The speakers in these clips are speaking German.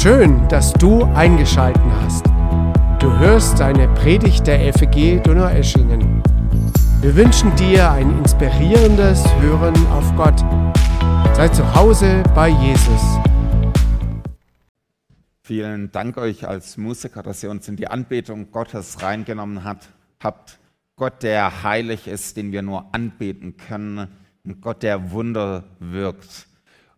Schön, dass du eingeschalten hast. Du hörst eine Predigt der FEG Donaueschingen. Wir wünschen dir ein inspirierendes Hören auf Gott. Sei zu Hause bei Jesus. Vielen Dank euch als Musiker, dass ihr uns in die Anbetung Gottes reingenommen hat, habt. Gott, der heilig ist, den wir nur anbeten können. Ein Gott, der Wunder wirkt.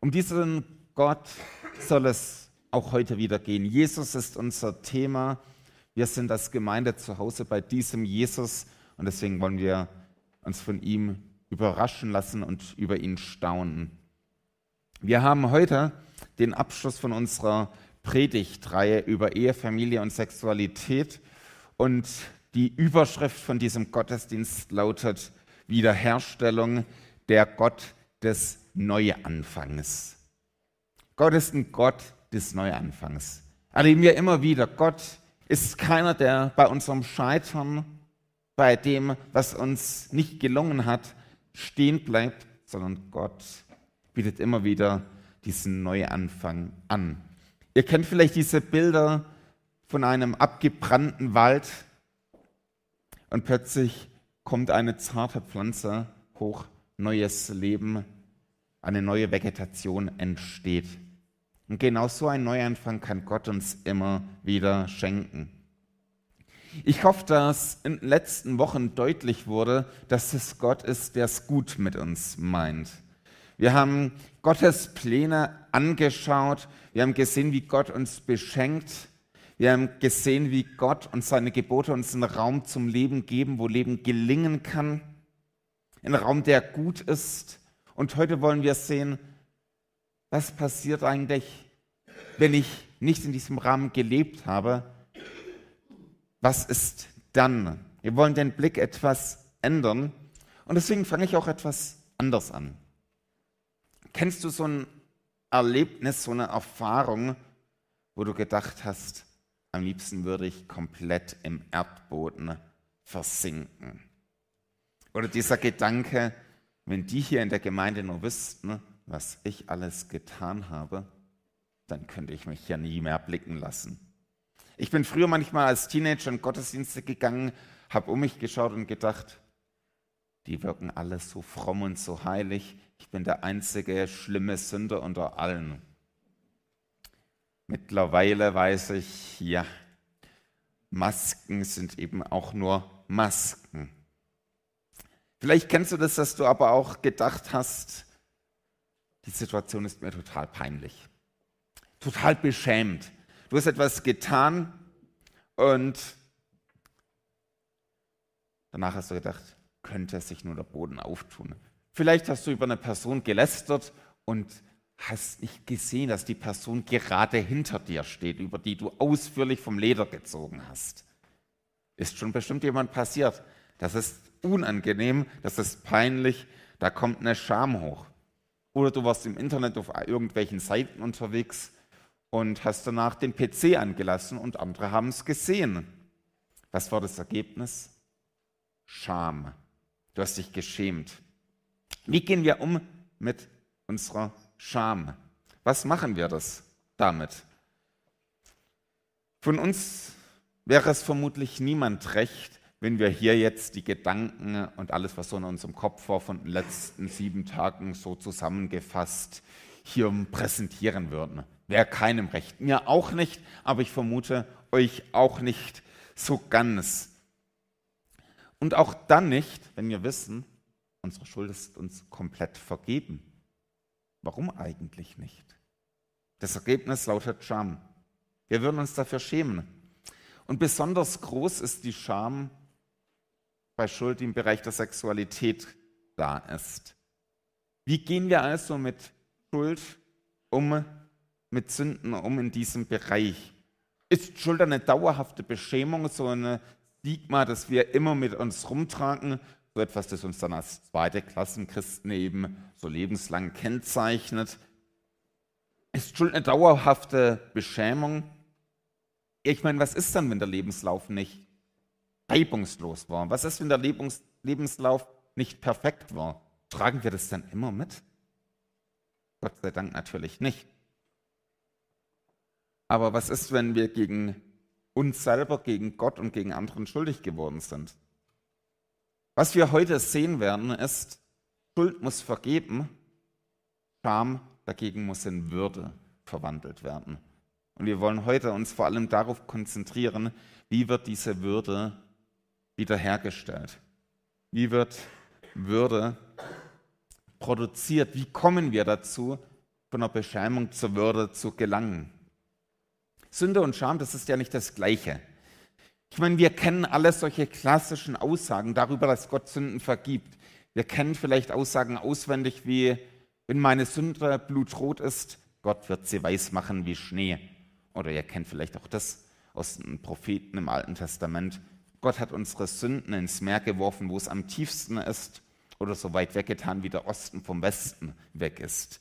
Um diesen Gott soll es auch heute wieder gehen. Jesus ist unser Thema. Wir sind als Gemeinde zu Hause bei diesem Jesus und deswegen wollen wir uns von ihm überraschen lassen und über ihn staunen. Wir haben heute den Abschluss von unserer Predigtreihe über Ehe, Familie und Sexualität und die Überschrift von diesem Gottesdienst lautet Wiederherstellung der Gott des Neuanfangs. Gott ist ein Gott, des Neuanfangs. Erleben wir immer wieder, Gott ist keiner, der bei unserem Scheitern, bei dem, was uns nicht gelungen hat, stehen bleibt, sondern Gott bietet immer wieder diesen Neuanfang an. Ihr kennt vielleicht diese Bilder von einem abgebrannten Wald und plötzlich kommt eine zarte Pflanze hoch, neues Leben, eine neue Vegetation entsteht. Und genau so ein Neuanfang kann Gott uns immer wieder schenken. Ich hoffe, dass in den letzten Wochen deutlich wurde, dass es Gott ist, der es gut mit uns meint. Wir haben Gottes Pläne angeschaut, wir haben gesehen, wie Gott uns beschenkt, wir haben gesehen, wie Gott und seine Gebote uns einen Raum zum Leben geben, wo Leben gelingen kann, ein Raum, der gut ist. Und heute wollen wir sehen, was passiert eigentlich, wenn ich nicht in diesem Rahmen gelebt habe? Was ist dann? Wir wollen den Blick etwas ändern und deswegen fange ich auch etwas anders an. Kennst du so ein Erlebnis, so eine Erfahrung, wo du gedacht hast, am liebsten würde ich komplett im Erdboden versinken? Oder dieser Gedanke, wenn die hier in der Gemeinde nur wüssten, was ich alles getan habe, dann könnte ich mich ja nie mehr blicken lassen. Ich bin früher manchmal als Teenager in Gottesdienste gegangen, habe um mich geschaut und gedacht, die wirken alle so fromm und so heilig. Ich bin der einzige schlimme Sünder unter allen. Mittlerweile weiß ich, ja, Masken sind eben auch nur Masken. Vielleicht kennst du das, dass du aber auch gedacht hast, die Situation ist mir total peinlich, total beschämt. Du hast etwas getan und danach hast du gedacht, könnte sich nur der Boden auftun. Vielleicht hast du über eine Person gelästert und hast nicht gesehen, dass die Person gerade hinter dir steht, über die du ausführlich vom Leder gezogen hast. Ist schon bestimmt jemand passiert. Das ist unangenehm, das ist peinlich, da kommt eine Scham hoch. Oder du warst im Internet auf irgendwelchen Seiten unterwegs und hast danach den PC angelassen und andere haben es gesehen. Was war das Ergebnis? Scham. Du hast dich geschämt. Wie gehen wir um mit unserer Scham? Was machen wir das damit? Von uns wäre es vermutlich niemand recht, wenn wir hier jetzt die Gedanken und alles, was so in unserem Kopf war, von den letzten sieben Tagen so zusammengefasst hier präsentieren würden. Wäre keinem recht. Mir auch nicht, aber ich vermute euch auch nicht so ganz. Und auch dann nicht, wenn wir wissen, unsere Schuld ist uns komplett vergeben. Warum eigentlich nicht? Das Ergebnis lautet Scham. Wir würden uns dafür schämen. Und besonders groß ist die Scham bei Schuld, die im Bereich der Sexualität da ist. Wie gehen wir also mit Schuld um, mit Sünden um in diesem Bereich? Ist Schuld eine dauerhafte Beschämung, so ein Stigma, das wir immer mit uns rumtragen, so etwas, das uns dann als zweite Klassenchristen eben so lebenslang kennzeichnet? Ist Schuld eine dauerhafte Beschämung? Ich meine, was ist dann, wenn der Lebenslauf nicht reibungslos war. Was ist, wenn der Lebens Lebenslauf nicht perfekt war? Tragen wir das dann immer mit? Gott sei Dank natürlich nicht. Aber was ist, wenn wir gegen uns selber, gegen Gott und gegen anderen schuldig geworden sind? Was wir heute sehen werden, ist, Schuld muss vergeben, Scham dagegen muss in Würde verwandelt werden. Und wir wollen heute uns vor allem darauf konzentrieren, wie wird diese Würde wiederhergestellt? Wie wird Würde produziert? Wie kommen wir dazu, von der Beschämung zur Würde zu gelangen? Sünde und Scham, das ist ja nicht das Gleiche. Ich meine, wir kennen alle solche klassischen Aussagen darüber, dass Gott Sünden vergibt. Wir kennen vielleicht Aussagen auswendig wie, wenn meine Sünde blutrot ist, Gott wird sie weiß machen wie Schnee. Oder ihr kennt vielleicht auch das aus den Propheten im Alten Testament. Gott hat unsere Sünden ins Meer geworfen, wo es am tiefsten ist, oder so weit weggetan, wie der Osten vom Westen weg ist.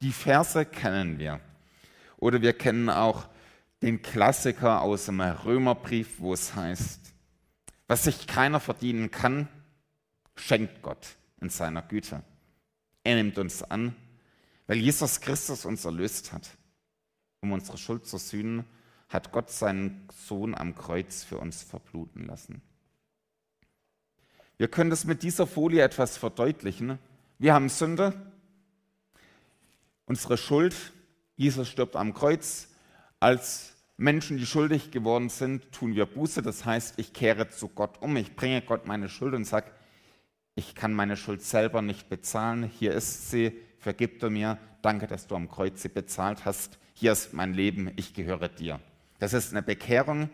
Die Verse kennen wir. Oder wir kennen auch den Klassiker aus dem Römerbrief, wo es heißt, was sich keiner verdienen kann, schenkt Gott in seiner Güte. Er nimmt uns an, weil Jesus Christus uns erlöst hat. Um unsere Schuld zu sühnen, hat Gott seinen Sohn am Kreuz für uns verbluten lassen. Wir können das mit dieser Folie etwas verdeutlichen. Wir haben Sünde, unsere Schuld, Jesus stirbt am Kreuz, als Menschen, die schuldig geworden sind, tun wir Buße. Das heißt, ich kehre zu Gott um. Ich bringe Gott meine Schuld und sage, ich kann meine Schuld selber nicht bezahlen. Hier ist sie. Vergib du mir. Danke, dass du am Kreuz sie bezahlt hast. Hier ist mein Leben. Ich gehöre dir. Das ist eine Bekehrung.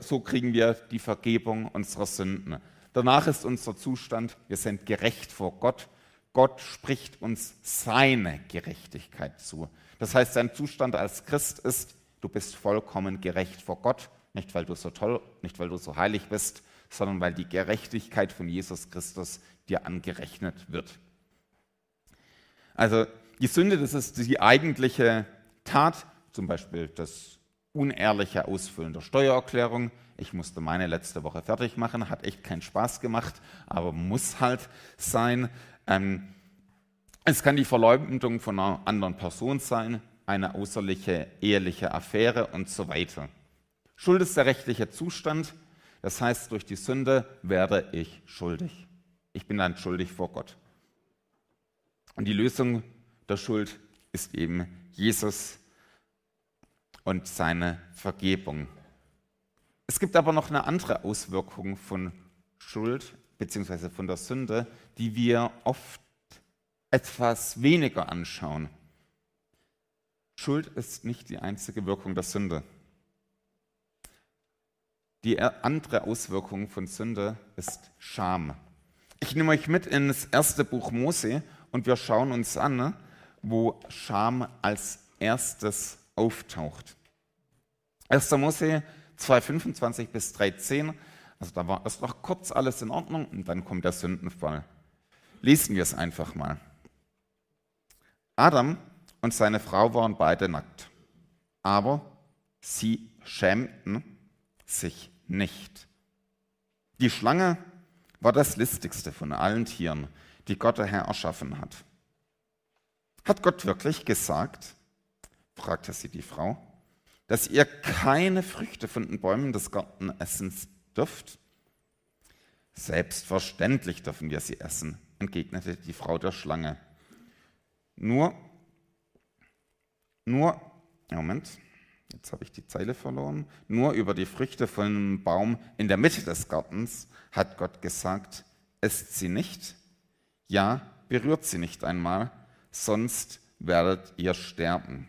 So kriegen wir die Vergebung unserer Sünden. Danach ist unser Zustand, wir sind gerecht vor Gott. Gott spricht uns seine Gerechtigkeit zu. Das heißt, sein Zustand als Christ ist, du bist vollkommen gerecht vor Gott, nicht weil du so toll, nicht weil du so heilig bist, sondern weil die Gerechtigkeit von Jesus Christus dir angerechnet wird. Also die Sünde, das ist die eigentliche Tat, zum Beispiel das unehrliche Ausfüllen der Steuererklärung. Ich musste meine letzte Woche fertig machen, hat echt keinen Spaß gemacht, aber muss halt sein. Ähm, es kann die Verleumdung von einer anderen Person sein, eine außerliche eheliche Affäre und so weiter. Schuld ist der rechtliche Zustand, das heißt, durch die Sünde werde ich schuldig. Ich bin dann schuldig vor Gott. Und die Lösung der Schuld ist eben Jesus und seine Vergebung. Es gibt aber noch eine andere Auswirkung von Schuld bzw. von der Sünde, die wir oft etwas weniger anschauen. Schuld ist nicht die einzige Wirkung der Sünde. Die andere Auswirkung von Sünde ist Scham. Ich nehme euch mit ins erste Buch Mose und wir schauen uns an, wo Scham als erstes auftaucht. 1. Mose 2,25 bis 3,10. Also da war erst noch kurz alles in Ordnung und dann kommt der Sündenfall. Lesen wir es einfach mal. Adam und seine Frau waren beide nackt, aber sie schämten sich nicht. Die Schlange war das listigste von allen Tieren, die Gott der Herr erschaffen hat. Hat Gott wirklich gesagt, fragte sie die Frau, dass ihr keine Früchte von den Bäumen des Garten essen dürft? Selbstverständlich dürfen wir sie essen, entgegnete die Frau der Schlange. Nur, nur, Moment, jetzt habe ich die Zeile verloren. Nur über die Früchte von einem Baum in der Mitte des Gartens hat Gott gesagt, esst sie nicht, ja, berührt sie nicht einmal, sonst werdet ihr sterben.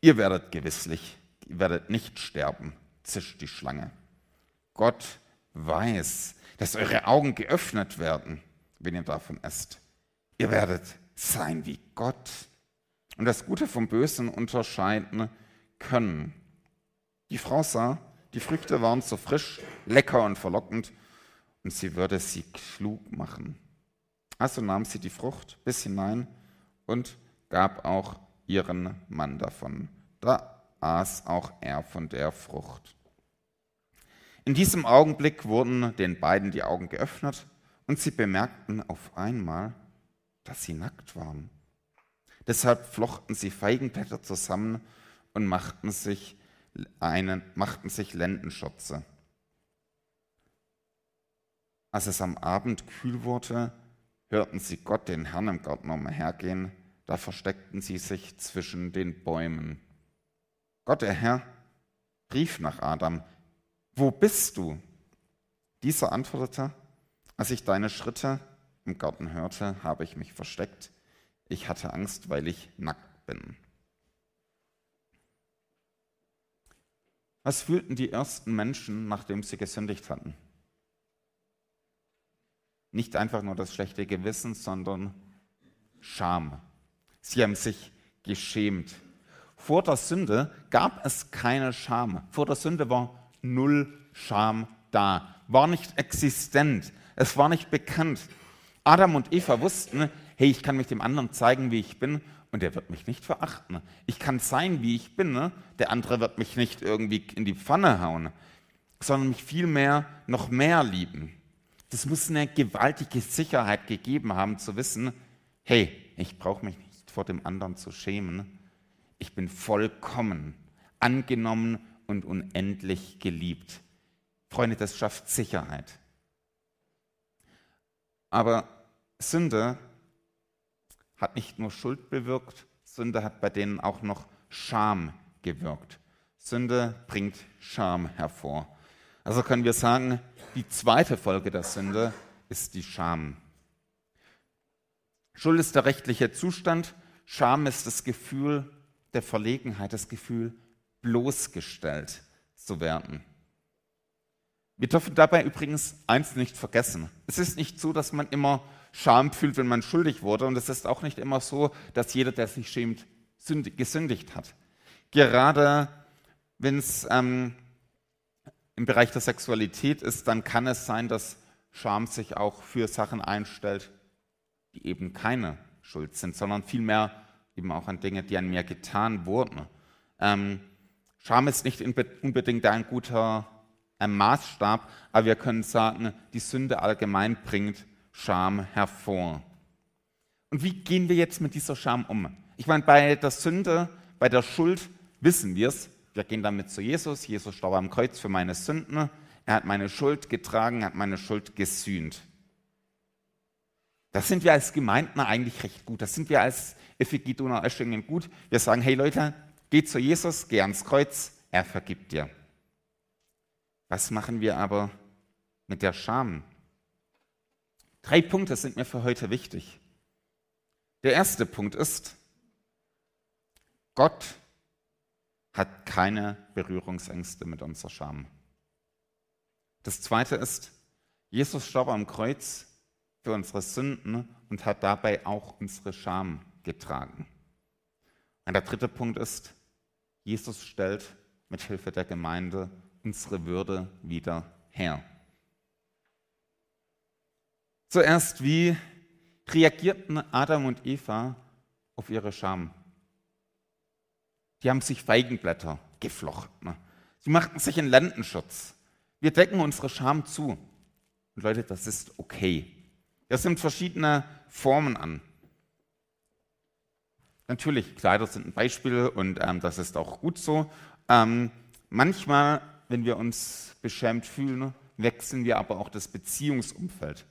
Ihr werdet gewisslich, ihr werdet nicht sterben, zischt die Schlange. Gott weiß, dass eure Augen geöffnet werden, wenn ihr davon esst. Ihr werdet sein wie Gott und das Gute vom Bösen unterscheiden können. Die Frau sah, die Früchte waren so frisch, lecker und verlockend und sie würde sie klug machen. Also nahm sie die Frucht bis hinein und gab auch ihren Mann davon. Da aß auch er von der Frucht. In diesem Augenblick wurden den beiden die Augen geöffnet und sie bemerkten auf einmal, dass sie nackt waren. Deshalb flochten sie Feigenblätter zusammen und machten sich, einen, machten sich Lendenschürze. Als es am Abend kühl wurde, hörten sie Gott, den Herrn im Garten umhergehen, da versteckten sie sich zwischen den Bäumen. Gott, der Herr, rief nach Adam, wo bist du? Dieser antwortete, als ich deine Schritte im Garten hörte, habe ich mich versteckt. Ich hatte Angst, weil ich nackt bin. Was fühlten die ersten Menschen, nachdem sie gesündigt hatten? Nicht einfach nur das schlechte Gewissen, sondern Scham. Sie haben sich geschämt. Vor der Sünde gab es keine Scham. Vor der Sünde war null Scham da, war nicht existent, es war nicht bekannt. Adam und Eva wussten, hey, ich kann mich dem anderen zeigen, wie ich bin, und er wird mich nicht verachten. Ich kann sein, wie ich bin, ne? der andere wird mich nicht irgendwie in die Pfanne hauen, sondern mich vielmehr noch mehr lieben. Das muss eine gewaltige Sicherheit gegeben haben, zu wissen, hey, ich brauche mich nicht vor dem anderen zu schämen. Ich bin vollkommen angenommen und unendlich geliebt. Freunde, das schafft Sicherheit. Aber Sünde hat nicht nur Schuld bewirkt, Sünde hat bei denen auch noch Scham gewirkt. Sünde bringt Scham hervor. Also können wir sagen, die zweite Folge der Sünde ist die Scham. Schuld ist der rechtliche Zustand, Scham ist das Gefühl der Verlegenheit, das Gefühl, bloßgestellt zu werden. Wir dürfen dabei übrigens eins nicht vergessen. Es ist nicht so, dass man immer Scham fühlt, wenn man schuldig wurde. Und es ist auch nicht immer so, dass jeder, der sich schämt, gesündigt hat. Gerade wenn es ähm, im Bereich der Sexualität ist, dann kann es sein, dass Scham sich auch für Sachen einstellt, die eben keine Schuld sind, sondern vielmehr eben auch an Dinge, die an mir getan wurden. Ähm, Scham ist nicht unbedingt ein guter ein Maßstab, aber wir können sagen, die Sünde allgemein bringt Scham hervor. Und wie gehen wir jetzt mit dieser Scham um? Ich meine, bei der Sünde, bei der Schuld wissen wir es. Wir gehen damit zu Jesus. Jesus starb am Kreuz für meine Sünden. Er hat meine Schuld getragen, hat meine Schuld gesühnt. Das sind wir als Gemeinden eigentlich recht gut. Das sind wir als FEG Donau-Eschingen gut. Wir sagen, hey Leute, geh zu Jesus, geh ans Kreuz, er vergibt dir. Was machen wir aber mit der Scham? Drei Punkte sind mir für heute wichtig. Der erste Punkt ist, Gott hat keine Berührungsängste mit unserer Scham. Das zweite ist, Jesus starb am Kreuz für unsere Sünden und hat dabei auch unsere Scham getragen. Und der dritte Punkt ist, Jesus stellt mit Hilfe der Gemeinde unsere Würde wieder her. Zuerst, wie reagierten Adam und Eva auf ihre Scham? Die haben sich Feigenblätter geflochten. Sie machten sich einen Lendenschutz. Wir decken unsere Scham zu. Und Leute, das ist okay. Das nimmt verschiedene Formen an. Natürlich, Kleider sind ein Beispiel und ähm, das ist auch gut so. Ähm, manchmal wenn wir uns beschämt fühlen, wechseln wir aber auch das Beziehungsumfeld.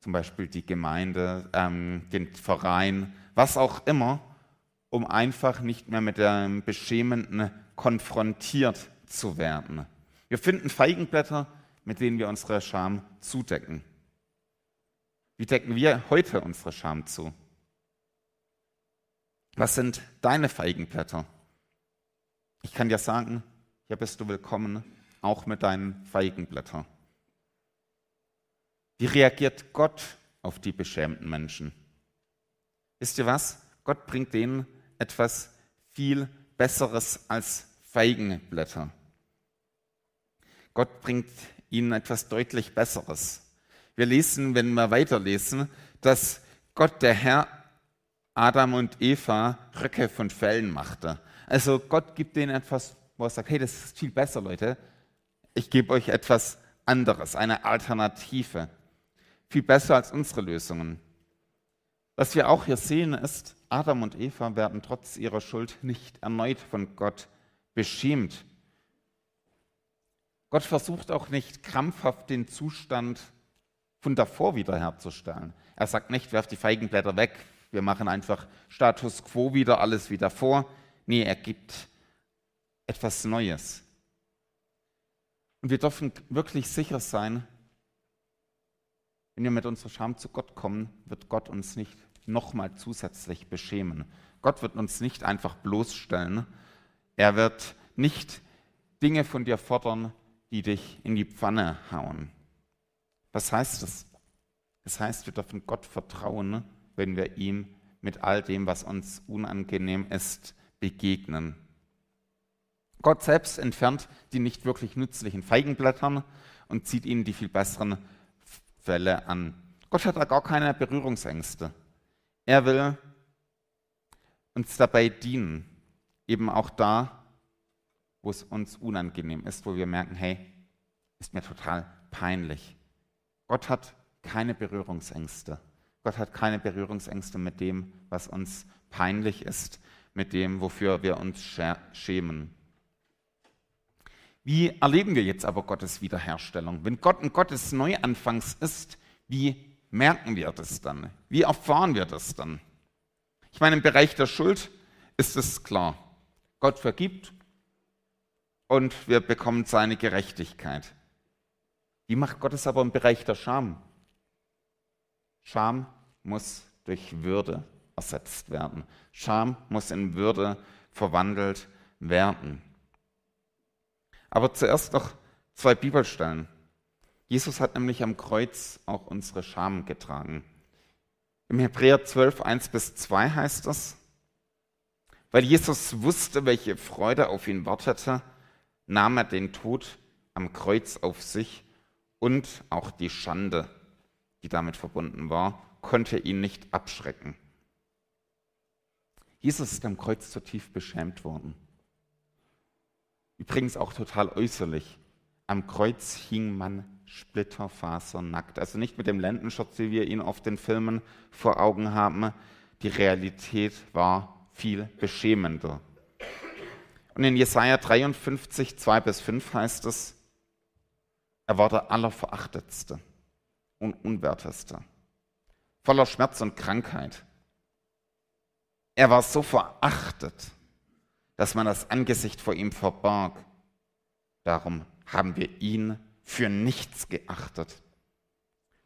Zum Beispiel die Gemeinde, ähm, den Verein, was auch immer, um einfach nicht mehr mit dem Beschämenden konfrontiert zu werden. Wir finden Feigenblätter, mit denen wir unsere Scham zudecken. Wie decken wir heute unsere Scham zu? Was sind deine Feigenblätter? Ich kann dir sagen, hier bist du willkommen, auch mit deinen Feigenblättern. Wie reagiert Gott auf die beschämten Menschen? Wisst ihr was? Gott bringt denen etwas viel Besseres als Feigenblätter. Gott bringt ihnen etwas deutlich Besseres. Wir lesen, wenn wir weiterlesen, dass Gott, der Herr, Adam und Eva Röcke von Fellen machte. Also Gott gibt ihnen etwas wo er sagt, hey, das ist viel besser, Leute. Ich gebe euch etwas anderes, eine Alternative. Viel besser als unsere Lösungen. Was wir auch hier sehen ist, Adam und Eva werden trotz ihrer Schuld nicht erneut von Gott beschämt. Gott versucht auch nicht krampfhaft den Zustand von davor wiederherzustellen. Er sagt nicht, werft die Feigenblätter weg, wir machen einfach Status quo wieder, alles wie davor. Nee, er gibt etwas Neues. Und wir dürfen wirklich sicher sein, wenn wir mit unserer Scham zu Gott kommen, wird Gott uns nicht nochmal zusätzlich beschämen. Gott wird uns nicht einfach bloßstellen. Er wird nicht Dinge von dir fordern, die dich in die Pfanne hauen. Was heißt das? Das heißt, wir dürfen Gott vertrauen, wenn wir ihm mit all dem, was uns unangenehm ist, begegnen. Gott selbst entfernt die nicht wirklich nützlichen Feigenblättern und zieht ihnen die viel besseren Fälle an. Gott hat da gar keine Berührungsängste. Er will uns dabei dienen, eben auch da, wo es uns unangenehm ist, wo wir merken, hey, ist mir total peinlich. Gott hat keine Berührungsängste. Gott hat keine Berührungsängste mit dem, was uns peinlich ist, mit dem, wofür wir uns schämen. Wie erleben wir jetzt aber Gottes Wiederherstellung? Wenn Gott ein Gottes Neuanfangs ist, wie merken wir das dann? Wie erfahren wir das dann? Ich meine, im Bereich der Schuld ist es klar. Gott vergibt und wir bekommen seine Gerechtigkeit. Wie macht Gott es aber im Bereich der Scham? Scham muss durch Würde ersetzt werden. Scham muss in Würde verwandelt werden. Aber zuerst noch zwei Bibelstellen. Jesus hat nämlich am Kreuz auch unsere Scham getragen. Im Hebräer 12, 1 bis 2 heißt es, weil Jesus wusste, welche Freude auf ihn wartete, nahm er den Tod am Kreuz auf sich und auch die Schande, die damit verbunden war, konnte ihn nicht abschrecken. Jesus ist am Kreuz zu tief beschämt worden. Übrigens auch total äußerlich. Am Kreuz hing man splitterfasernackt. Also nicht mit dem Lendenschutz, wie wir ihn auf den Filmen vor Augen haben. Die Realität war viel beschämender. Und in Jesaja 53, 2 bis 5 heißt es, er war der Allerverachtetste und Unwerteste, voller Schmerz und Krankheit. Er war so verachtet, dass man das Angesicht vor ihm verbarg. Darum haben wir ihn für nichts geachtet.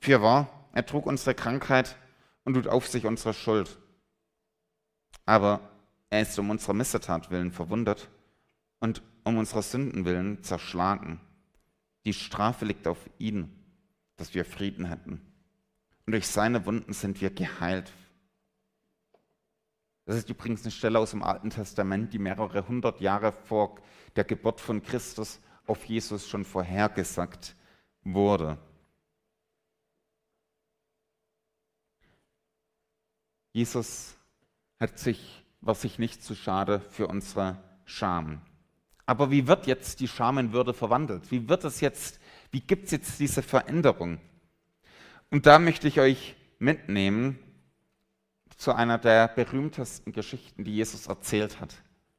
Für wahr, er trug unsere Krankheit und lud auf sich unsere Schuld. Aber er ist um unserer Missetat willen verwundet und um unserer Sünden willen zerschlagen. Die Strafe liegt auf ihn, dass wir Frieden hätten. Und durch seine Wunden sind wir geheilt. Das ist übrigens eine Stelle aus dem Alten Testament, die mehrere hundert Jahre vor der Geburt von Christus auf Jesus schon vorhergesagt wurde. Jesus hat sich, war sich nicht zu schade für unsere Scham. Aber wie wird jetzt die Scham in Würde verwandelt? Wie wird es jetzt, wie gibt es jetzt diese Veränderung? Und da möchte ich euch mitnehmen zu einer der berühmtesten Geschichten, die Jesus erzählt hat.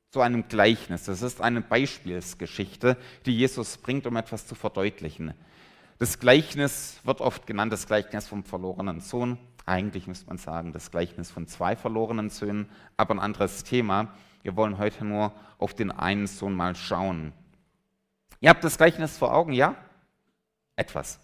Zu einem Gleichnis. Das ist eine Beispielsgeschichte, die Jesus bringt, um etwas zu verdeutlichen. Das Gleichnis wird oft genannt, das Gleichnis vom verlorenen Sohn. Eigentlich müsste man sagen, das Gleichnis von zwei verlorenen Söhnen, aber ein anderes Thema. Wir wollen heute nur auf den einen Sohn mal schauen. Ihr habt das Gleichnis vor Augen, ja? Etwas.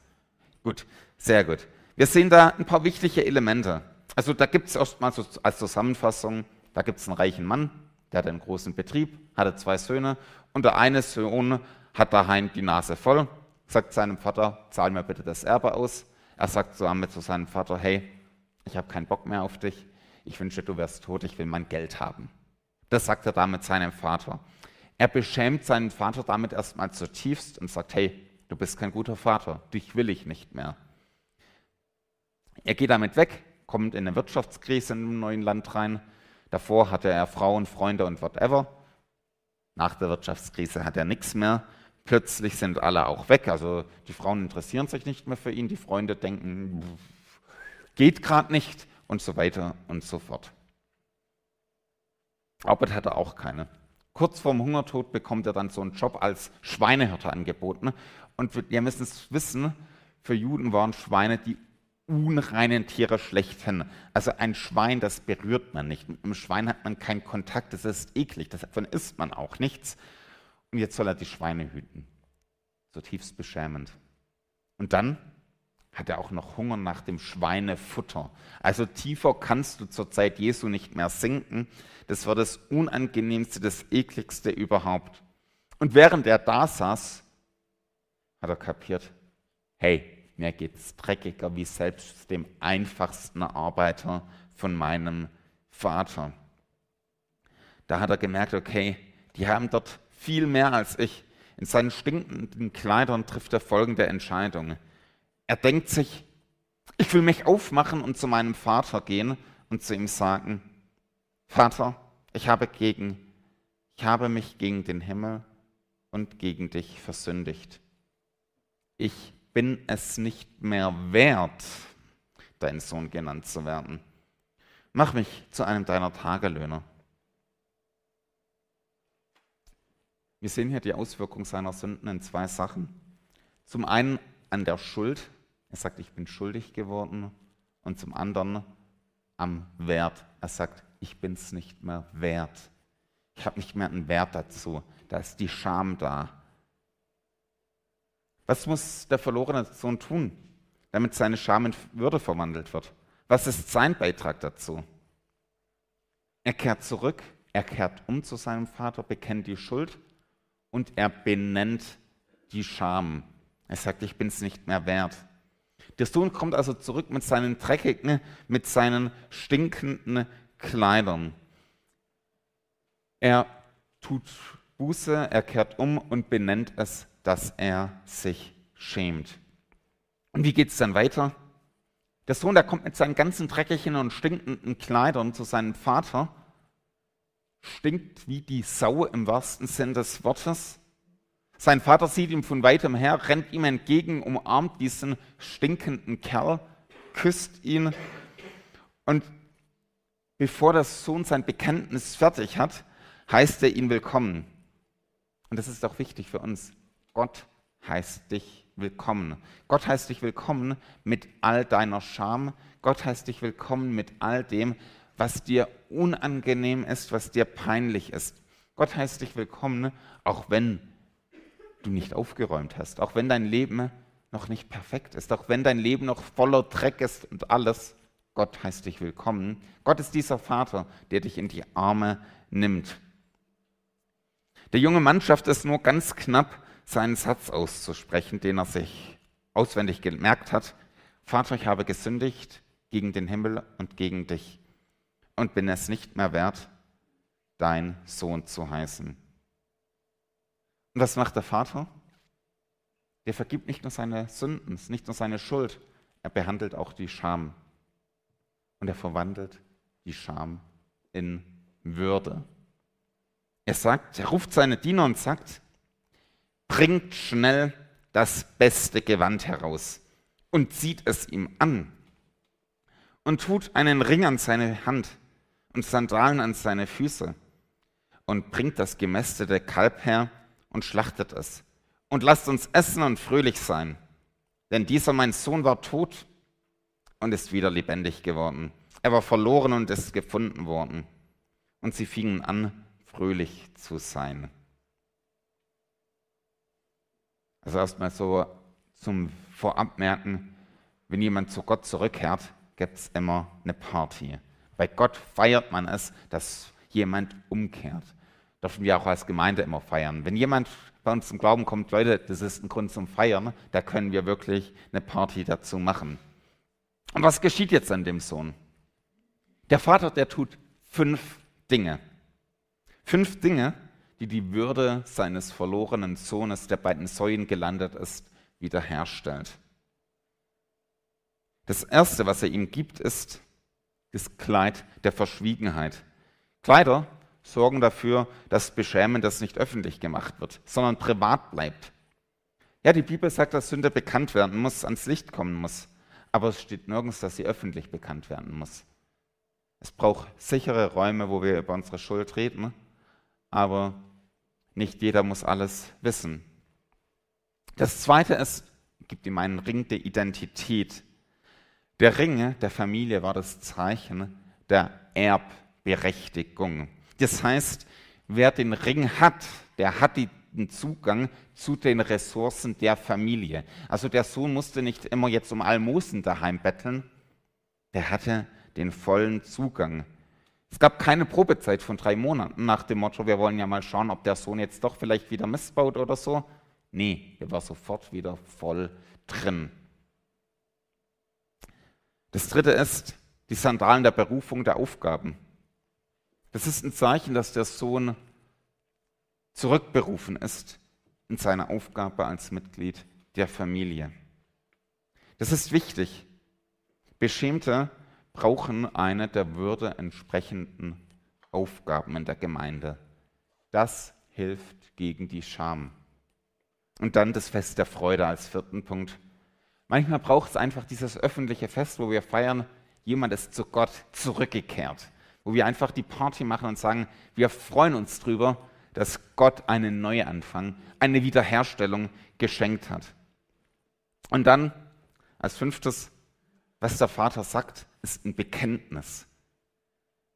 Gut, sehr gut. Wir sehen da ein paar wichtige Elemente. Also da gibt es erstmal als Zusammenfassung, da gibt es einen reichen Mann, der hat einen großen Betrieb, hatte zwei Söhne und der eine Sohn hat daheim die Nase voll, sagt seinem Vater, zahl mir bitte das Erbe aus. Er sagt damit zu seinem Vater, hey, ich habe keinen Bock mehr auf dich, ich wünsche, du wärst tot, ich will mein Geld haben. Das sagt er damit seinem Vater. Er beschämt seinen Vater damit erstmal zutiefst und sagt, hey, du bist kein guter Vater, dich will ich nicht mehr. Er geht damit weg, kommt in eine Wirtschaftskrise in einem neuen Land rein. Davor hatte er Frauen, Freunde und whatever. Nach der Wirtschaftskrise hat er nichts mehr. Plötzlich sind alle auch weg. Also die Frauen interessieren sich nicht mehr für ihn. Die Freunde denken, geht gerade nicht. und so weiter und so fort. Arbeit hat er auch keine. Kurz vorm Hungertod bekommt er dann so einen Job als Schweinehirte angeboten. Und wir müssen es wissen, für Juden waren Schweine die unreinen Tiere schlechthin. Also ein Schwein, das berührt man nicht. Mit einem Schwein hat man keinen Kontakt, das ist eklig, davon isst man auch nichts. Und jetzt soll er die Schweine hüten. Zutiefst beschämend. Und dann hat er auch noch Hunger nach dem Schweinefutter. Also tiefer kannst du zur Zeit Jesu nicht mehr sinken. Das war das Unangenehmste, das Ekligste überhaupt. Und während er da saß, hat er kapiert, hey, mir geht's dreckiger wie selbst dem einfachsten Arbeiter von meinem Vater. Da hat er gemerkt, okay, die haben dort viel mehr als ich. In seinen stinkenden Kleidern trifft er folgende Entscheidung. Er denkt sich, ich will mich aufmachen und zu meinem Vater gehen und zu ihm sagen, Vater, ich habe, gegen, ich habe mich gegen den Himmel und gegen dich versündigt. Ich bin es nicht mehr wert, dein Sohn genannt zu werden. Mach mich zu einem deiner Tagelöhner. Wir sehen hier die Auswirkung seiner Sünden in zwei Sachen. Zum einen an der Schuld. Er sagt, ich bin schuldig geworden. Und zum anderen am Wert. Er sagt, ich bin es nicht mehr wert. Ich habe nicht mehr einen Wert dazu. Da ist die Scham da. Was muss der verlorene Sohn tun, damit seine Scham in Würde verwandelt wird? Was ist sein Beitrag dazu? Er kehrt zurück, er kehrt um zu seinem Vater, bekennt die Schuld und er benennt die Scham. Er sagt, ich bin es nicht mehr wert. Der Sohn kommt also zurück mit seinen dreckigen, mit seinen stinkenden Kleidern. Er tut Buße, er kehrt um und benennt es, dass er sich schämt. Und wie geht es dann weiter? Der Sohn, der kommt mit seinen ganzen dreckigen und stinkenden Kleidern zu seinem Vater, stinkt wie die Sau im wahrsten Sinn des Wortes. Sein Vater sieht ihn von weitem her, rennt ihm entgegen, umarmt diesen stinkenden Kerl, küsst ihn und bevor der Sohn sein Bekenntnis fertig hat, heißt er ihn willkommen. Und das ist auch wichtig für uns. Gott heißt dich willkommen. Gott heißt dich willkommen mit all deiner Scham. Gott heißt dich willkommen mit all dem, was dir unangenehm ist, was dir peinlich ist. Gott heißt dich willkommen, auch wenn du nicht aufgeräumt hast, auch wenn dein Leben noch nicht perfekt ist, auch wenn dein Leben noch voller Dreck ist und alles. Gott heißt dich willkommen. Gott ist dieser Vater, der dich in die Arme nimmt. Der junge Mann schafft es nur ganz knapp, seinen Satz auszusprechen, den er sich auswendig gemerkt hat. Vater, ich habe gesündigt gegen den Himmel und gegen dich und bin es nicht mehr wert, dein Sohn zu heißen. Und was macht der Vater? Der vergibt nicht nur seine Sünden, nicht nur seine Schuld, er behandelt auch die Scham. Und er verwandelt die Scham in Würde. Er sagt, er ruft seine Diener und sagt, bringt schnell das beste Gewand heraus und zieht es ihm an und tut einen Ring an seine Hand und Sandalen an seine Füße und bringt das gemästete Kalb her und schlachtet es. Und lasst uns essen und fröhlich sein. Denn dieser mein Sohn war tot und ist wieder lebendig geworden. Er war verloren und ist gefunden worden. Und sie fingen an, fröhlich zu sein. Also erstmal so zum Vorabmerken, wenn jemand zu Gott zurückkehrt, gibt es immer eine Party. Bei Gott feiert man es, dass jemand umkehrt. Dürfen wir auch als Gemeinde immer feiern. Wenn jemand bei uns zum Glauben kommt, Leute, das ist ein Grund zum Feiern, da können wir wirklich eine Party dazu machen. Und was geschieht jetzt an dem Sohn? Der Vater, der tut fünf Dinge. Fünf Dinge, die die Würde seines verlorenen Sohnes, der bei den Säuen gelandet ist, wiederherstellt. Das Erste, was er ihm gibt, ist das Kleid der Verschwiegenheit. Kleider sorgen dafür, dass Beschämendes nicht öffentlich gemacht wird, sondern privat bleibt. Ja, die Bibel sagt, dass Sünde bekannt werden muss, ans Licht kommen muss. Aber es steht nirgends, dass sie öffentlich bekannt werden muss. Es braucht sichere Räume, wo wir über unsere Schuld reden, aber nicht jeder muss alles wissen. Das zweite ist, gibt ihm einen Ring der Identität. Der Ring der Familie war das Zeichen der Erbberechtigung. Das heißt, wer den Ring hat, der hat den Zugang zu den Ressourcen der Familie. Also der Sohn musste nicht immer jetzt um Almosen daheim betteln, der hatte den vollen Zugang. Es gab keine Probezeit von drei Monaten nach dem Motto, wir wollen ja mal schauen, ob der Sohn jetzt doch vielleicht wieder missbaut oder so. Nee, er war sofort wieder voll drin. Das dritte ist die Sandalen der Berufung der Aufgaben. Das ist ein Zeichen, dass der Sohn zurückberufen ist in seine Aufgabe als Mitglied der Familie. Das ist wichtig. Beschämte brauchen eine der Würde entsprechenden Aufgaben in der Gemeinde. Das hilft gegen die Scham. Und dann das Fest der Freude als vierten Punkt. Manchmal braucht es einfach dieses öffentliche Fest, wo wir feiern, jemand ist zu Gott zurückgekehrt. Wo wir einfach die Party machen und sagen, wir freuen uns drüber, dass Gott einen Neuanfang, eine Wiederherstellung geschenkt hat. Und dann als fünftes, was der Vater sagt, ist ein Bekenntnis.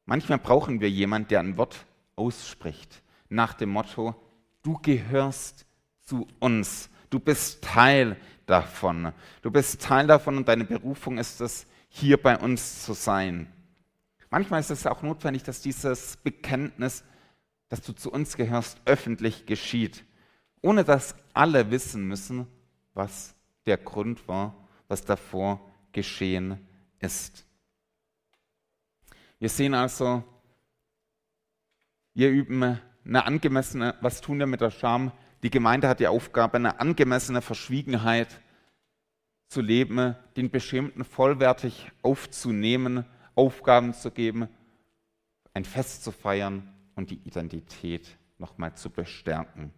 Manchmal brauchen wir jemanden, der ein Wort ausspricht, nach dem Motto, du gehörst zu uns, du bist Teil davon, du bist Teil davon und deine Berufung ist es, hier bei uns zu sein. Manchmal ist es auch notwendig, dass dieses Bekenntnis, dass du zu uns gehörst, öffentlich geschieht, ohne dass alle wissen müssen, was der Grund war, was davor geschehen ist. Wir sehen also, wir üben eine angemessene, was tun wir mit der Scham? Die Gemeinde hat die Aufgabe, eine angemessene Verschwiegenheit zu leben, den Beschämten vollwertig aufzunehmen, Aufgaben zu geben, ein Fest zu feiern und die Identität nochmal zu bestärken.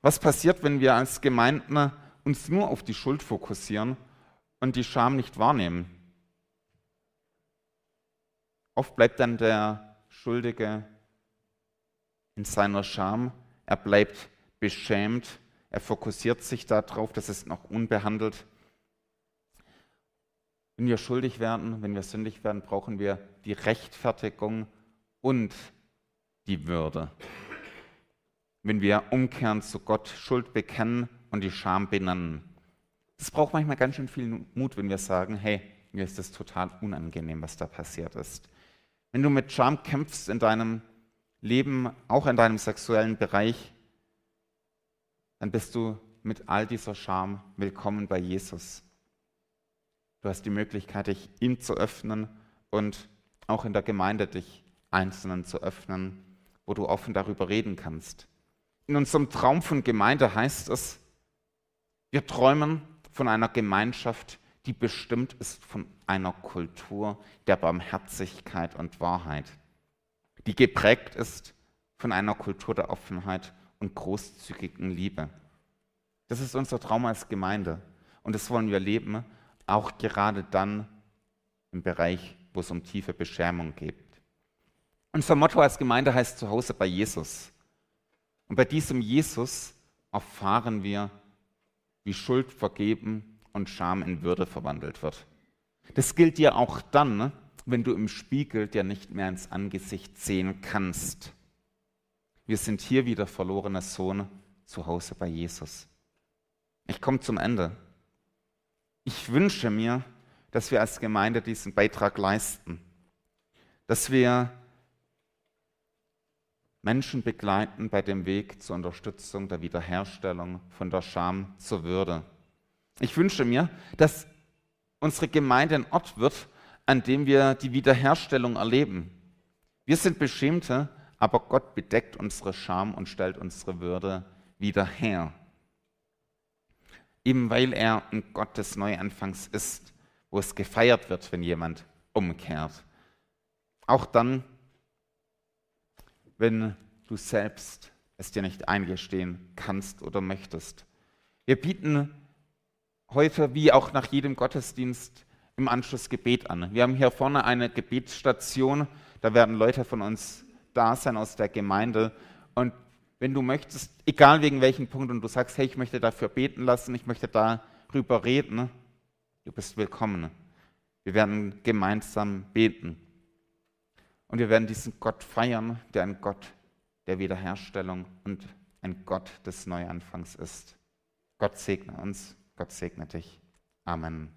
Was passiert, wenn wir als Gemeinden uns nur auf die Schuld fokussieren und die Scham nicht wahrnehmen? Oft bleibt dann der Schuldige in seiner Scham, er bleibt beschämt, er fokussiert sich darauf, das ist noch unbehandelt. Wenn wir schuldig werden, wenn wir sündig werden, brauchen wir die Rechtfertigung und die Würde. Wenn wir umkehren zu Gott, Schuld bekennen und die Scham benennen. Das braucht manchmal ganz schön viel Mut, wenn wir sagen, hey, mir ist das total unangenehm, was da passiert ist. Wenn du mit Scham kämpfst in deinem Leben, auch in deinem sexuellen Bereich, dann bist du mit all dieser Scham willkommen bei Jesus. Du hast die Möglichkeit, dich ihm zu öffnen und auch in der Gemeinde dich Einzelnen zu öffnen, wo du offen darüber reden kannst. In unserem Traum von Gemeinde heißt es, wir träumen von einer Gemeinschaft, die bestimmt ist von einer Kultur der Barmherzigkeit und Wahrheit, die geprägt ist von einer Kultur der Offenheit und großzügigen Liebe. Das ist unser Traum als Gemeinde und das wollen wir leben, auch gerade dann im Bereich, wo es um tiefe Beschämung geht. Unser Motto als Gemeinde heißt Zuhause bei Jesus. Und bei diesem Jesus erfahren wir, wie Schuld vergeben und Scham in Würde verwandelt wird. Das gilt dir auch dann, ne, wenn du im Spiegel dir nicht mehr ins Angesicht sehen kannst. Wir sind hier wieder verlorener Sohn zu Hause bei Jesus. Ich komme zum Ende. Ich wünsche mir, dass wir als Gemeinde diesen Beitrag leisten, dass wir Menschen begleiten bei dem Weg zur Unterstützung der Wiederherstellung von der Scham zur Würde. Ich wünsche mir, dass unsere Gemeinde ein Ort wird, an dem wir die Wiederherstellung erleben. Wir sind Beschämte, aber Gott bedeckt unsere Scham und stellt unsere Würde wieder her. Eben weil er ein Gott des Neuanfangs ist, wo es gefeiert wird, wenn jemand umkehrt. Auch dann, wenn du selbst es dir nicht eingestehen kannst oder möchtest. Wir bieten heute wie auch nach jedem Gottesdienst im Anschluss Gebet an. Wir haben hier vorne eine Gebetsstation, da werden Leute von uns da sein aus der Gemeinde. Und wenn du möchtest, egal wegen welchen Punkt, und du sagst, hey, ich möchte dafür beten lassen, ich möchte darüber reden, du bist willkommen. Wir werden gemeinsam beten. Und wir werden diesen Gott feiern, der ein Gott der Wiederherstellung und ein Gott des Neuanfangs ist. Gott segne uns, Gott segne dich. Amen.